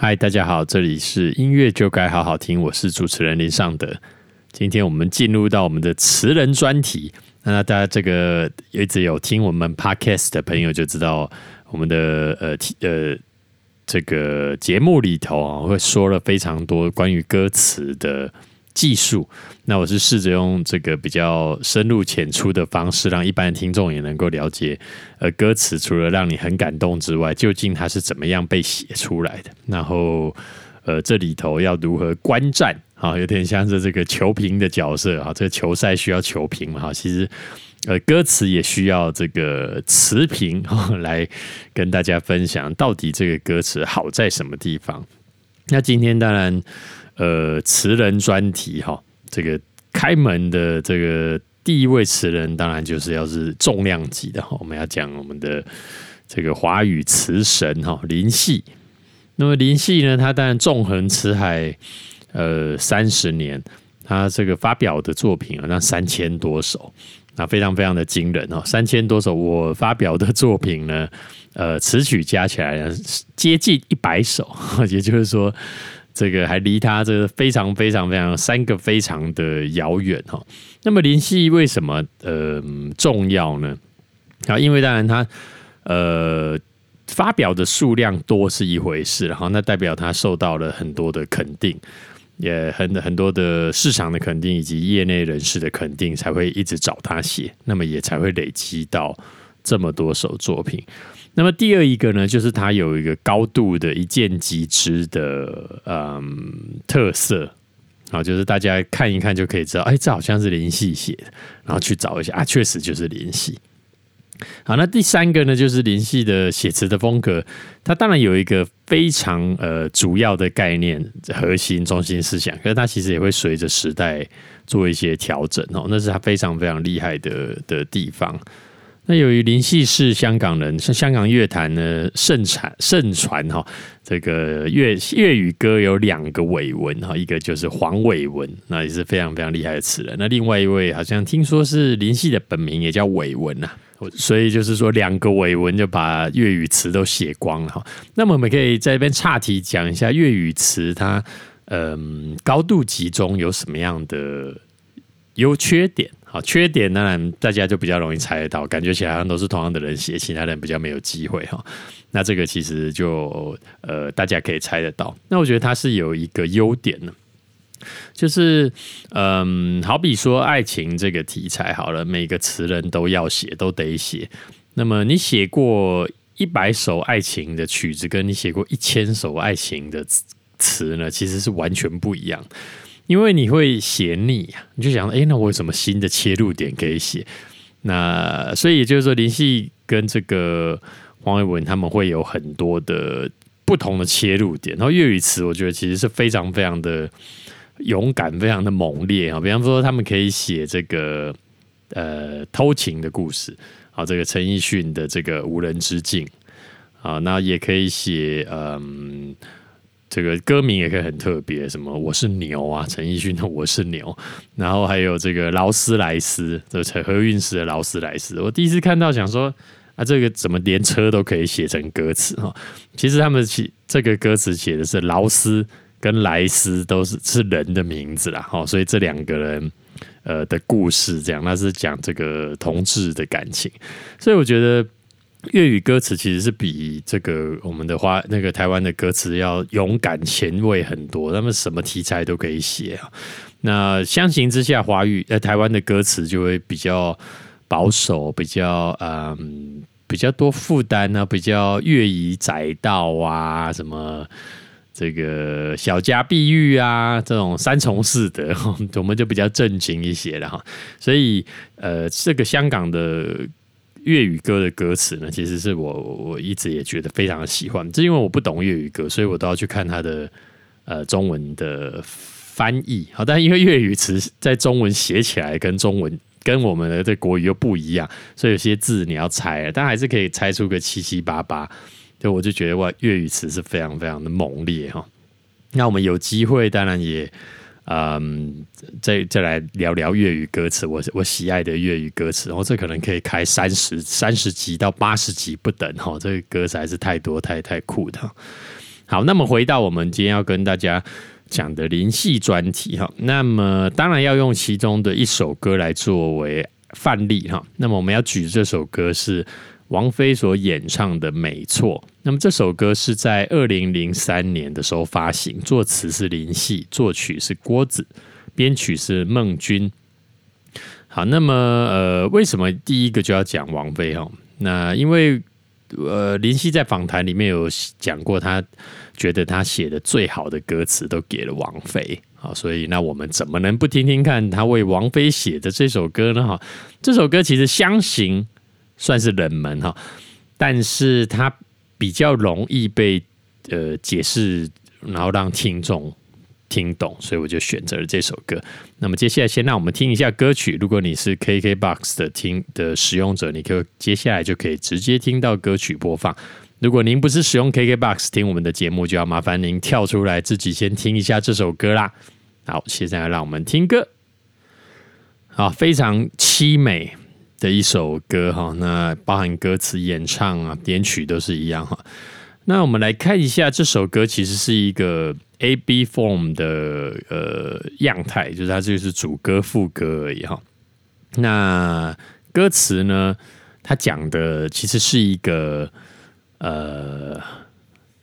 嗨，大家好，这里是音乐就该好好听，我是主持人林尚德。今天我们进入到我们的词人专题。那大家这个一直有听我们 podcast 的朋友就知道，我们的呃呃这个节目里头啊，会说了非常多关于歌词的。技术，那我是试着用这个比较深入浅出的方式，让一般的听众也能够了解，呃，歌词除了让你很感动之外，究竟它是怎么样被写出来的？然后，呃，这里头要如何观战啊？有点像是这个球评的角色啊，这个球赛需要球评嘛？哈，其实，呃，歌词也需要这个词评来跟大家分享，到底这个歌词好在什么地方？那今天当然。呃，词人专题哈，这个开门的这个第一位词人，当然就是要是重量级的哈。我们要讲我们的这个华语词神哈林夕。那么林夕呢，他当然纵横词海呃三十年，他这个发表的作品啊，那三千多首，那非常非常的惊人哦。三千多首，我发表的作品呢，呃，词曲加起来接近一百首，也就是说。这个还离他这个非常非常非常三个非常的遥远哈。那么林夕为什么呃重要呢？啊，因为当然他呃发表的数量多是一回事，然后那代表他受到了很多的肯定，也很很多的市场的肯定以及业内人士的肯定，才会一直找他写，那么也才会累积到这么多首作品。那么第二一个呢，就是它有一个高度的一见即知的嗯特色，啊，就是大家看一看就可以知道，哎，这好像是林夕写的，然后去找一下啊，确实就是林夕。好，那第三个呢，就是林夕的写词的风格，它当然有一个非常呃主要的概念、核心、中心思想，可是它其实也会随着时代做一些调整哦，那是他非常非常厉害的的地方。那由于林夕是香港人，像香港乐坛呢盛产盛传哈，这个粤粤语歌有两个伟文哈，一个就是黄伟文，那也是非常非常厉害的词人。那另外一位好像听说是林夕的本名也叫伟文呐，所以就是说两个伟文就把粤语词都写光了哈。那么我们可以在这边岔题讲一下粤语词它嗯高度集中有什么样的优缺点。好，缺点当然大家就比较容易猜得到，感觉起来好像都是同样的人写，其他人比较没有机会哈。那这个其实就呃，大家可以猜得到。那我觉得它是有一个优点呢，就是嗯，好比说爱情这个题材好了，每个词人都要写，都得写。那么你写过一百首爱情的曲子，跟你写过一千首爱情的词呢，其实是完全不一样。因为你会写腻呀，你就想，哎，那我有什么新的切入点可以写？那所以也就是说，林夕跟这个黄伟文他们会有很多的不同的切入点。然后粤语词，我觉得其实是非常非常的勇敢，非常的猛烈啊。比方说，他们可以写这个呃偷情的故事，好，这个陈奕迅的这个无人之境啊，那也可以写嗯。这个歌名也可以很特别，什么我是牛啊，陈奕迅的我是牛，然后还有这个劳斯莱斯，这陈何韵诗的劳斯莱斯，我第一次看到想说啊，这个怎么连车都可以写成歌词哈？其实他们写这个歌词写的是劳斯跟莱斯都是是人的名字啦，哈，所以这两个人呃的故事这样，那是讲这个同志的感情，所以我觉得。粤语歌词其实是比这个我们的花那个台湾的歌词要勇敢前卫很多，他们什么题材都可以写啊。那相形之下，华语呃台湾的歌词就会比较保守，比较嗯比较多负担呢，比较乐以载道啊，什么这个小家碧玉啊这种三从四德，我们就比较正经一些了哈。所以呃，这个香港的。粤语歌的歌词呢，其实是我我一直也觉得非常的喜欢，是因为我不懂粤语歌，所以我都要去看它的呃中文的翻译。好，但因为粤语词在中文写起来跟中文跟我们的这国语又不一样，所以有些字你要猜，但还是可以猜出个七七八八。就我就觉得哇，粤语词是非常非常的猛烈哈。那我们有机会，当然也。嗯，再再来聊聊粤语歌词，我我喜爱的粤语歌词，然后这可能可以开三十三十集到八十集不等哈，这个歌词还是太多太太酷的。好，那么回到我们今天要跟大家讲的灵系专题哈，那么当然要用其中的一首歌来作为范例哈。那么我们要举这首歌是王菲所演唱的《没错》。那么这首歌是在二零零三年的时候发行，作词是林夕，作曲是郭子，编曲是孟君。好，那么呃，为什么第一个就要讲王菲哈？那因为呃，林夕在访谈里面有讲过，他觉得他写的最好的歌词都给了王菲啊，所以那我们怎么能不听听看他为王菲写的这首歌呢？哈，这首歌其实相形算是冷门哈，但是它比较容易被呃解释，然后让听众。听懂，所以我就选择了这首歌。那么接下来，先让我们听一下歌曲。如果你是 KKBOX 的听的使用者，你可接下来就可以直接听到歌曲播放。如果您不是使用 KKBOX 听我们的节目，就要麻烦您跳出来，自己先听一下这首歌啦。好，现在让我们听歌。好，非常凄美的一首歌哈。那包含歌词、演唱啊、编曲都是一样哈。那我们来看一下这首歌，其实是一个。A B form 的呃样态，就是它就是主歌副歌而已哈。那歌词呢，它讲的其实是一个呃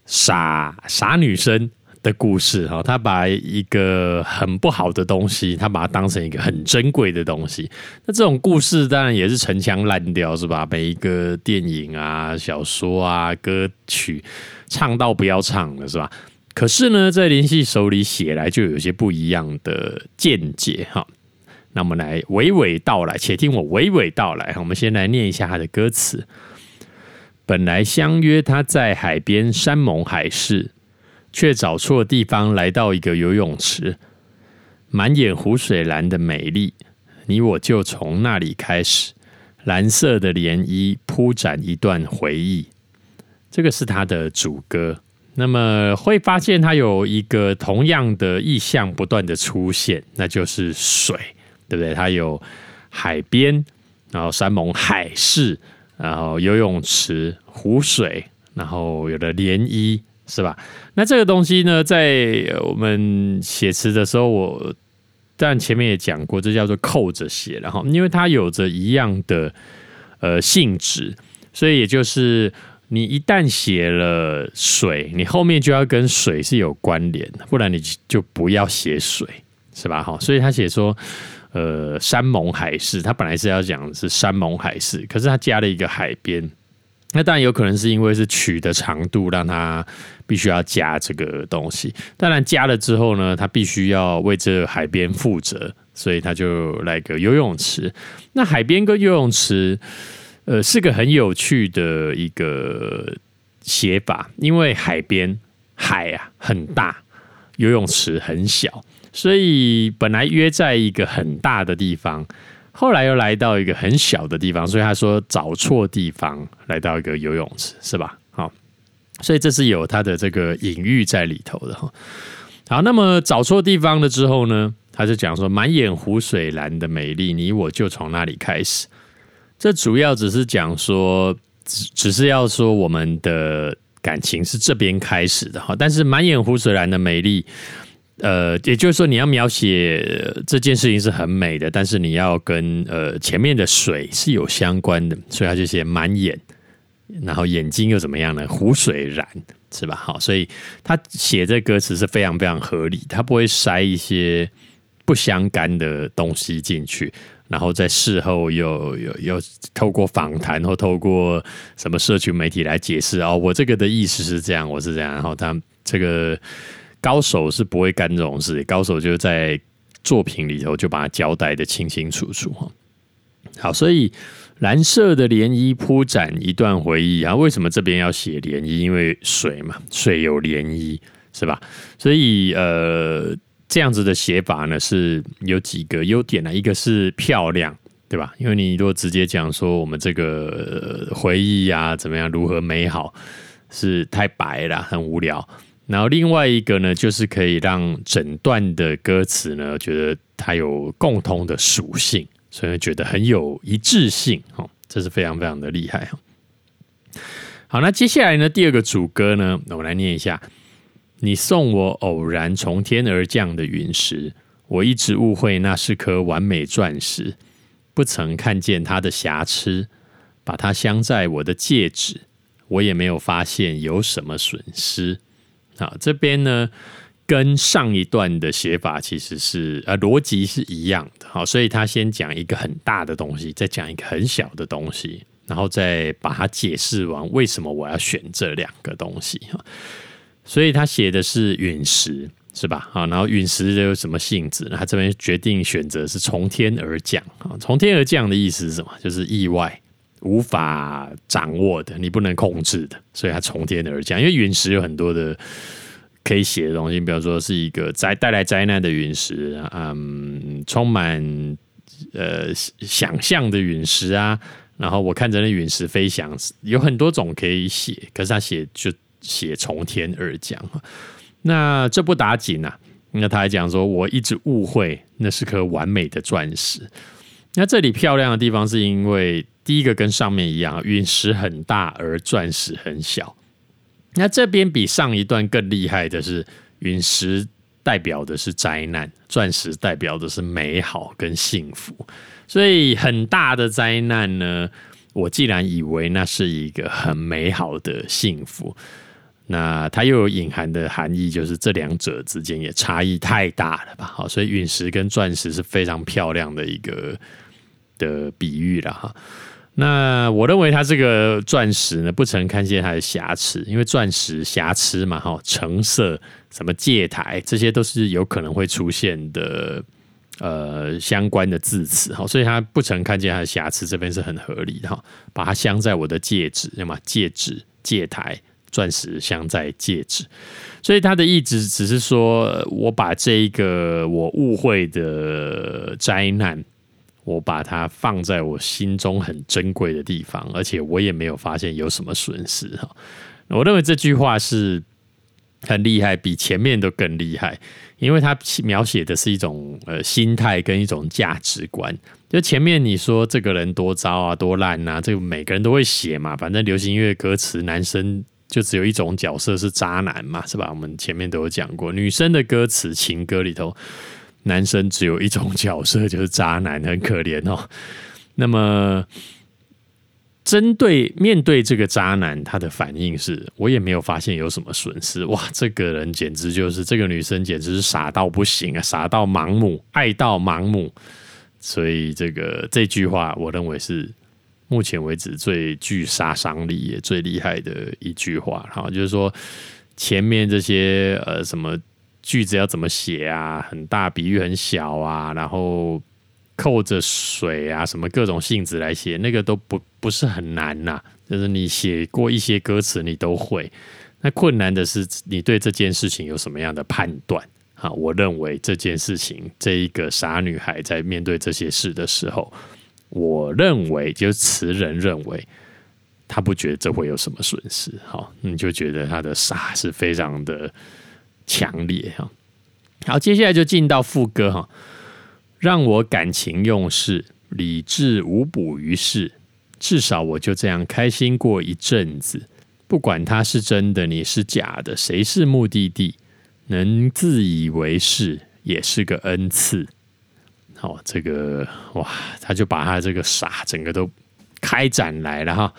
傻傻女生的故事哈。他把一个很不好的东西，他把它当成一个很珍贵的东西。那这种故事当然也是陈腔滥调是吧？每一个电影啊、小说啊、歌曲唱到不要唱了是吧？可是呢，在林夕手里写来就有些不一样的见解哈。那我们来娓娓道来，且听我娓娓道来。我们先来念一下他的歌词：本来相约他在海边山盟海誓，却找错地方，来到一个游泳池，满眼湖水蓝的美丽，你我就从那里开始，蓝色的涟漪铺展一段回忆。这个是他的主歌。那么会发现它有一个同样的意象不断的出现，那就是水，对不对？它有海边，然后山盟海誓，然后游泳池、湖水，然后有了涟漪，是吧？那这个东西呢，在我们写词的时候，我但前面也讲过，这叫做扣着写，然后因为它有着一样的呃性质，所以也就是。你一旦写了水，你后面就要跟水是有关联，不然你就不要写水，是吧？哈，所以他写说，呃，山盟海誓，他本来是要讲是山盟海誓，可是他加了一个海边，那当然有可能是因为是曲的长度让他必须要加这个东西，当然加了之后呢，他必须要为这海边负责，所以他就来个游泳池。那海边跟游泳池。呃，是个很有趣的一个写法，因为海边海啊很大，游泳池很小，所以本来约在一个很大的地方，后来又来到一个很小的地方，所以他说找错地方来到一个游泳池，是吧？好，所以这是有他的这个隐喻在里头的哈。好，那么找错地方了之后呢，他就讲说满眼湖水蓝的美丽，你我就从那里开始。这主要只是讲说，只只是要说我们的感情是这边开始的哈。但是满眼湖水蓝的美丽，呃，也就是说你要描写这件事情是很美的，但是你要跟呃前面的水是有相关的，所以他就写满眼，然后眼睛又怎么样呢？湖水蓝是吧？好，所以他写这歌词是非常非常合理，他不会塞一些不相干的东西进去。然后在事后又又又透过访谈或透过什么社群媒体来解释哦，我这个的意思是这样，我是这样。然后他这个高手是不会干这种事，高手就在作品里头就把它交代的清清楚楚哈。好，所以蓝色的涟漪铺展一段回忆啊，为什么这边要写涟漪？因为水嘛，水有涟漪是吧？所以呃。这样子的写法呢，是有几个优点呢？一个是漂亮，对吧？因为你如果直接讲说我们这个回忆啊怎么样如何美好，是太白了，很无聊。然后另外一个呢，就是可以让整段的歌词呢，觉得它有共同的属性，所以觉得很有一致性。哦，这是非常非常的厉害。好，那接下来呢，第二个主歌呢，我们来念一下。你送我偶然从天而降的陨石，我一直误会那是颗完美钻石，不曾看见它的瑕疵，把它镶在我的戒指，我也没有发现有什么损失。啊，这边呢？跟上一段的写法其实是呃逻辑是一样的，好，所以他先讲一个很大的东西，再讲一个很小的东西，然后再把它解释完为什么我要选这两个东西哈。所以他写的是陨石是吧？好，然后陨石有什么性质？他这边决定选择是从天而降啊，从天而降的意思是什么？就是意外无法掌握的，你不能控制的，所以它从天而降。因为陨石有很多的。可以写的东西，比如说是一个灾带来灾难的陨石，嗯，充满呃想象的陨石啊。然后我看着那陨石飞翔，有很多种可以写，可是他写就写从天而降。那这不打紧啊，那他还讲说，我一直误会那是颗完美的钻石。那这里漂亮的地方是因为第一个跟上面一样，陨石很大，而钻石很小。那这边比上一段更厉害的是，陨石代表的是灾难，钻石代表的是美好跟幸福。所以很大的灾难呢，我既然以为那是一个很美好的幸福，那它又有隐含的含义，就是这两者之间也差异太大了吧？好，所以陨石跟钻石是非常漂亮的一个的比喻了哈。那我认为它这个钻石呢，不曾看见它的瑕疵，因为钻石瑕疵嘛，哈，成色、什么戒台，这些都是有可能会出现的，呃，相关的字词，哈，所以它不曾看见它的瑕疵，这边是很合理的，哈，把它镶在我的戒指，那么戒指、戒台、钻石镶在戒指，所以它的意思只是说我把这一个我误会的灾难。我把它放在我心中很珍贵的地方，而且我也没有发现有什么损失哈。我认为这句话是很厉害，比前面都更厉害，因为它描写的是一种呃心态跟一种价值观。就前面你说这个人多糟啊，多烂啊，这个每个人都会写嘛。反正流行音乐歌词，男生就只有一种角色是渣男嘛，是吧？我们前面都有讲过，女生的歌词情歌里头。男生只有一种角色，就是渣男，很可怜哦。那么，针对面对这个渣男，他的反应是：我也没有发现有什么损失。哇，这个人简直就是这个女生，简直是傻到不行啊，傻到盲目，爱到盲目。所以，这个这句话，我认为是目前为止最具杀伤力也最厉害的一句话。哈，就是说前面这些呃什么。句子要怎么写啊？很大比喻很小啊，然后扣着水啊，什么各种性质来写，那个都不不是很难呐。就是你写过一些歌词，你都会。那困难的是你对这件事情有什么样的判断啊？我认为这件事情，这一个傻女孩在面对这些事的时候，我认为就是词人认为，他不觉得这会有什么损失。好，你就觉得他的傻是非常的。强烈哈，好，接下来就进到副歌哈，让我感情用事，理智无补于事，至少我就这样开心过一阵子。不管他是真的，你是假的，谁是目的地，能自以为是也是个恩赐。好，这个哇，他就把他这个傻整个都开展来了哈。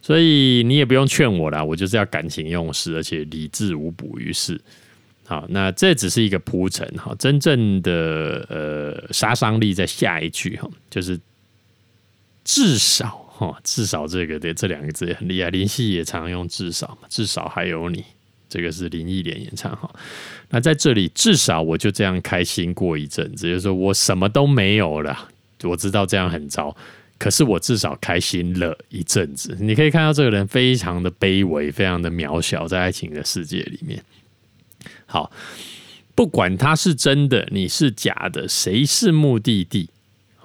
所以你也不用劝我了，我就是要感情用事，而且理智无补于事。好，那这只是一个铺陈哈，真正的呃杀伤力在下一句哈，就是至少哈，至少这个的这两个字也很厉害，林夕也常用至少嘛，至少还有你，这个是林忆莲演唱哈。那在这里至少我就这样开心过一阵子，就是说我什么都没有了，我知道这样很糟，可是我至少开心了一阵子。你可以看到这个人非常的卑微，非常的渺小，在爱情的世界里面。好，不管他是真的，你是假的，谁是目的地？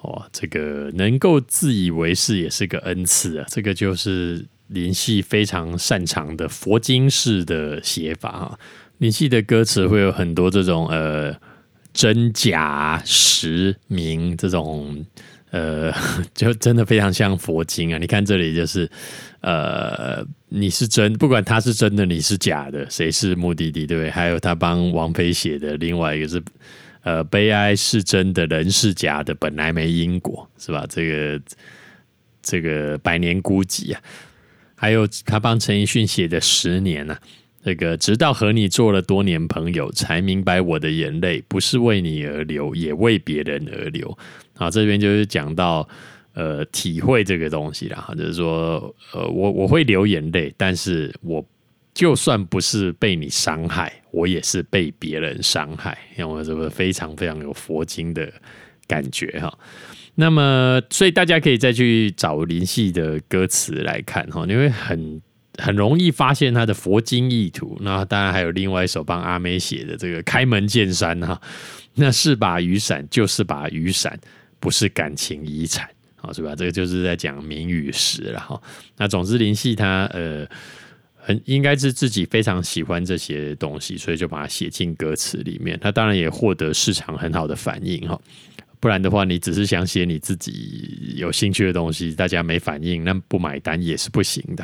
哦，这个能够自以为是也是个恩赐啊！这个就是林夕非常擅长的佛经式的写法啊。林夕的歌词会有很多这种呃真假实名这种呃，就真的非常像佛经啊！你看这里就是，呃，你是真，不管他是真的，你是假的，谁是目的地，对不对？还有他帮王菲写的另外一个是，呃，悲哀是真的，人是假的，本来没因果，是吧？这个这个百年孤寂啊！还有他帮陈奕迅写的十年呢。这个直到和你做了多年朋友，才明白我的眼泪不是为你而流，也为别人而流。啊，这边就是讲到呃体会这个东西啦，就是说呃我我会流眼泪，但是我就算不是被你伤害，我也是被别人伤害，因为这个非常非常有佛经的感觉哈。那么，所以大家可以再去找林夕的歌词来看哈，因为很。很容易发现他的佛经意图。那当然还有另外一首帮阿妹写的这个《开门见山》哈，那是把雨伞，就是把雨伞，不是感情遗产，好是吧？这个就是在讲名与实了哈。那总之林夕他呃很应该是自己非常喜欢这些东西，所以就把它写进歌词里面。他当然也获得市场很好的反应哈。不然的话，你只是想写你自己有兴趣的东西，大家没反应，那不买单也是不行的。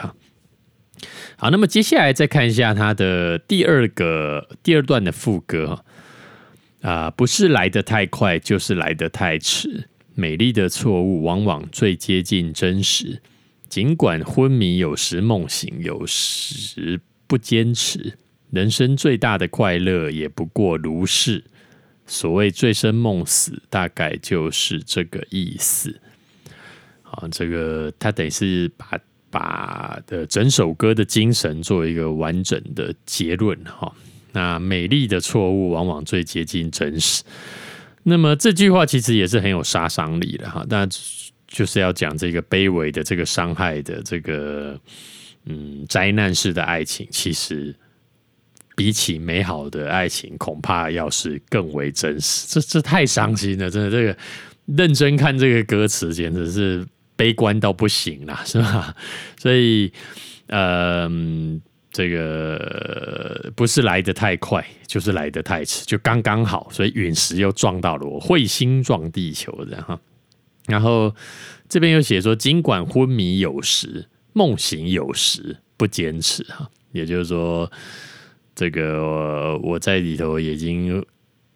好，那么接下来再看一下他的第二个第二段的副歌哈啊，不是来得太快，就是来得太迟。美丽的错误往往最接近真实，尽管昏迷有时梦醒，有时不坚持。人生最大的快乐也不过如是。所谓醉生梦死，大概就是这个意思。好，这个他等于是把。把的整首歌的精神做一个完整的结论哈。那美丽的错误往往最接近真实。那么这句话其实也是很有杀伤力的哈。那就是要讲这个卑微的、这个伤害的、这个嗯灾难式的爱情，其实比起美好的爱情，恐怕要是更为真实。这这太伤心了，真的。这个认真看这个歌词，简直是。悲观到不行了，是吧？所以，呃，这个不是来的太快，就是来的太迟，就刚刚好。所以陨石又撞到了我，彗星撞地球的哈。然后这边又写说，尽管昏迷有时，梦醒有时，不坚持哈。也就是说，这个我在里头已经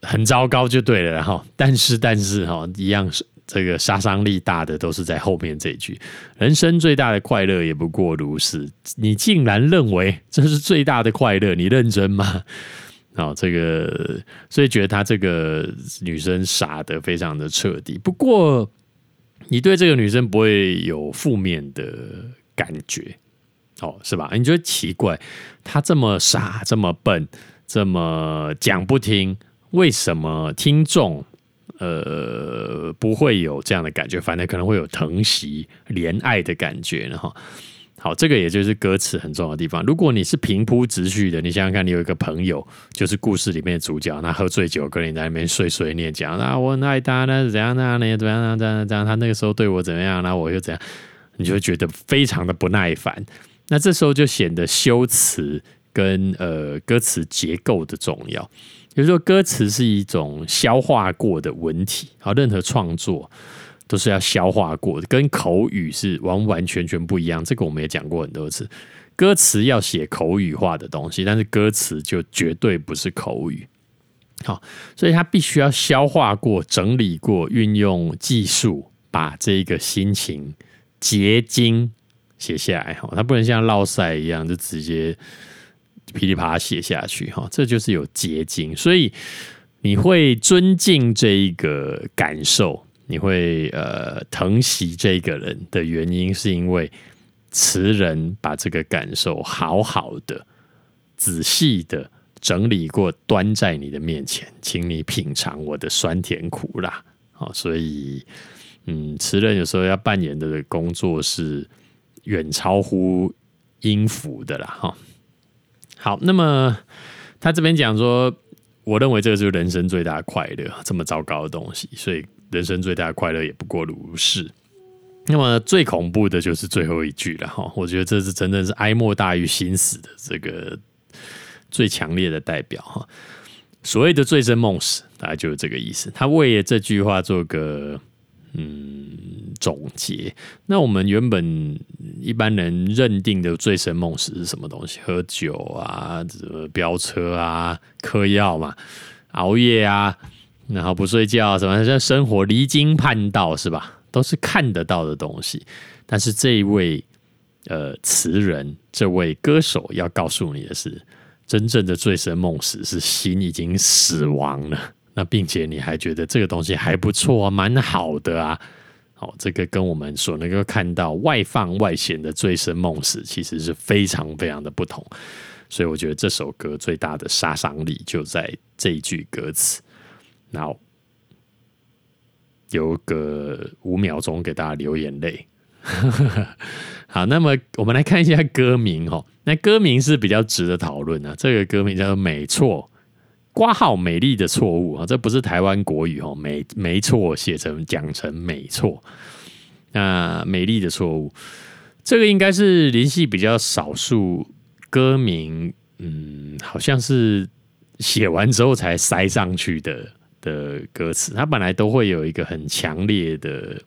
很糟糕，就对了哈。但是，但是哈，一样是。这个杀伤力大的都是在后面这一句，人生最大的快乐也不过如是。你竟然认为 这是最大的快乐？你认真吗？好，这个所以觉得他这个女生傻的非常的彻底。不过你对这个女生不会有负面的感觉，哦，是吧？你觉得奇怪，她这么傻，这么笨，这么讲不听，为什么听众？呃，不会有这样的感觉，反正可能会有疼惜、怜爱的感觉哈。好，这个也就是歌词很重要的地方。如果你是平铺直叙的，你想想看，你有一个朋友，就是故事里面的主角，那喝醉酒跟你在那边碎碎念讲，那我很爱他，那怎样那样怎样怎样怎样，他那个时候对我怎么样，那我又怎样，你就觉得非常的不耐烦。那这时候就显得修辞跟呃歌词结构的重要。比如说，歌词是一种消化过的文体，好，任何创作都是要消化过的，跟口语是完完全全不一样。这个我们也讲过很多次，歌词要写口语化的东西，但是歌词就绝对不是口语。好，所以它必须要消化过、整理过，运用技术把这个心情结晶写下来。哈，它不能像落赛一样就直接。噼里啪啦写下去哈，这就是有结晶，所以你会尊敬这一个感受，你会呃疼惜这个人的原因，是因为词人把这个感受好好的、仔细的整理过，端在你的面前，请你品尝我的酸甜苦辣。好，所以嗯，词人有时候要扮演的工作是远超乎音符的啦，哈。好，那么他这边讲说，我认为这个就是人生最大的快乐，这么糟糕的东西，所以人生最大的快乐也不过如是。那么最恐怖的就是最后一句了哈，我觉得这是真的是哀莫大于心死的这个最强烈的代表哈。所谓的醉生梦死，大概就是这个意思。他为了这句话做个嗯总结。那我们原本一般人认定的醉生梦死是什么东西？喝酒啊，什么飙车啊，嗑药嘛，熬夜啊，然后不睡觉，什么像生活离经叛道是吧？都是看得到的东西。但是这一位呃词人，这位歌手要告诉你的是，真正的醉生梦死是心已经死亡了。那并且你还觉得这个东西还不错啊，蛮好的啊，好，这个跟我们所能够看到外放外显的醉生梦死，其实是非常非常的不同。所以我觉得这首歌最大的杀伤力就在这一句歌词。然后有个五秒钟给大家流眼泪。好，那么我们来看一下歌名哦。那歌名是比较值得讨论的。这个歌名叫做《没错》。挂号美丽的错误啊，这不是台湾国语哦，没没错，写成讲成没错。那美丽的错误，这个应该是林夕比较少数歌名，嗯，好像是写完之后才塞上去的的歌词，它本来都会有一个很强烈的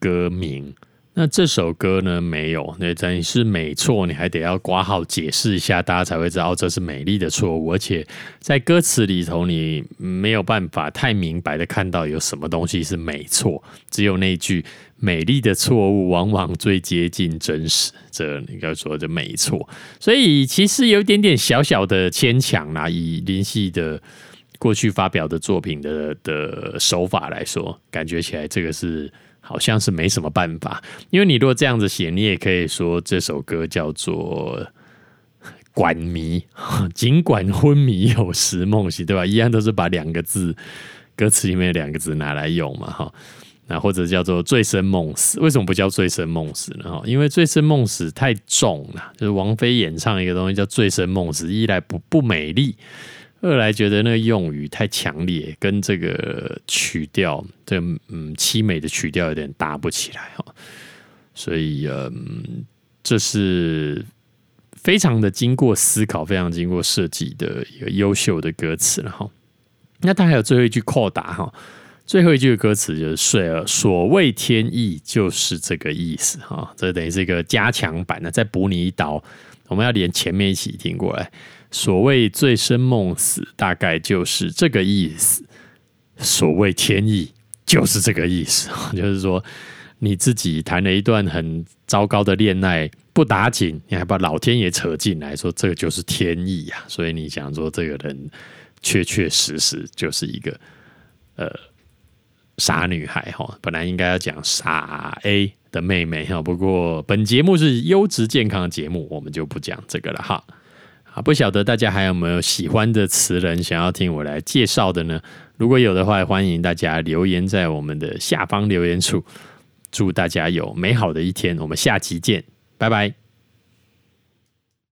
歌名。那这首歌呢？没有，那真是没错。你还得要挂号解释一下，大家才会知道这是美丽的错误。而且在歌词里头，你没有办法太明白的看到有什么东西是没错，只有那句“美丽的错误往往最接近真实”，这应该说的没错。所以其实有一点点小小的牵强啦。以林夕的过去发表的作品的的手法来说，感觉起来这个是。好像是没什么办法，因为你如果这样子写，你也可以说这首歌叫做“管迷”，尽管昏迷有时梦醒，对吧？一样都是把两个字歌词里面两个字拿来用嘛，哈。那或者叫做“醉生梦死”，为什么不叫“醉生梦死”呢？哈，因为“醉生梦死”太重了，就是王菲演唱一个东西叫“醉生梦死”，一来不不美丽。二来觉得那个用语太强烈，跟这个曲调，这嗯凄美的曲调有点搭不起来哈，所以嗯，这是非常的经过思考、非常经过设计的一个优秀的歌词了哈。那它还有最后一句扩答哈，最后一句的歌词就是“所所谓天意就是这个意思”哈，这等于是一个加强版的，再补你一刀，我们要连前面一起听过来。所谓醉生梦死，大概就是这个意思。所谓天意，就是这个意思。就是说，你自己谈了一段很糟糕的恋爱，不打紧，你还把老天爷扯进来，说这个就是天意呀。所以你想说，这个人确确实实就是一个呃傻女孩哈。本来应该要讲傻 A 的妹妹哈，不过本节目是优质健康节目，我们就不讲这个了哈。啊，不晓得大家还有没有喜欢的词人想要听我来介绍的呢？如果有的话，欢迎大家留言在我们的下方留言处。祝大家有美好的一天，我们下期见，拜拜。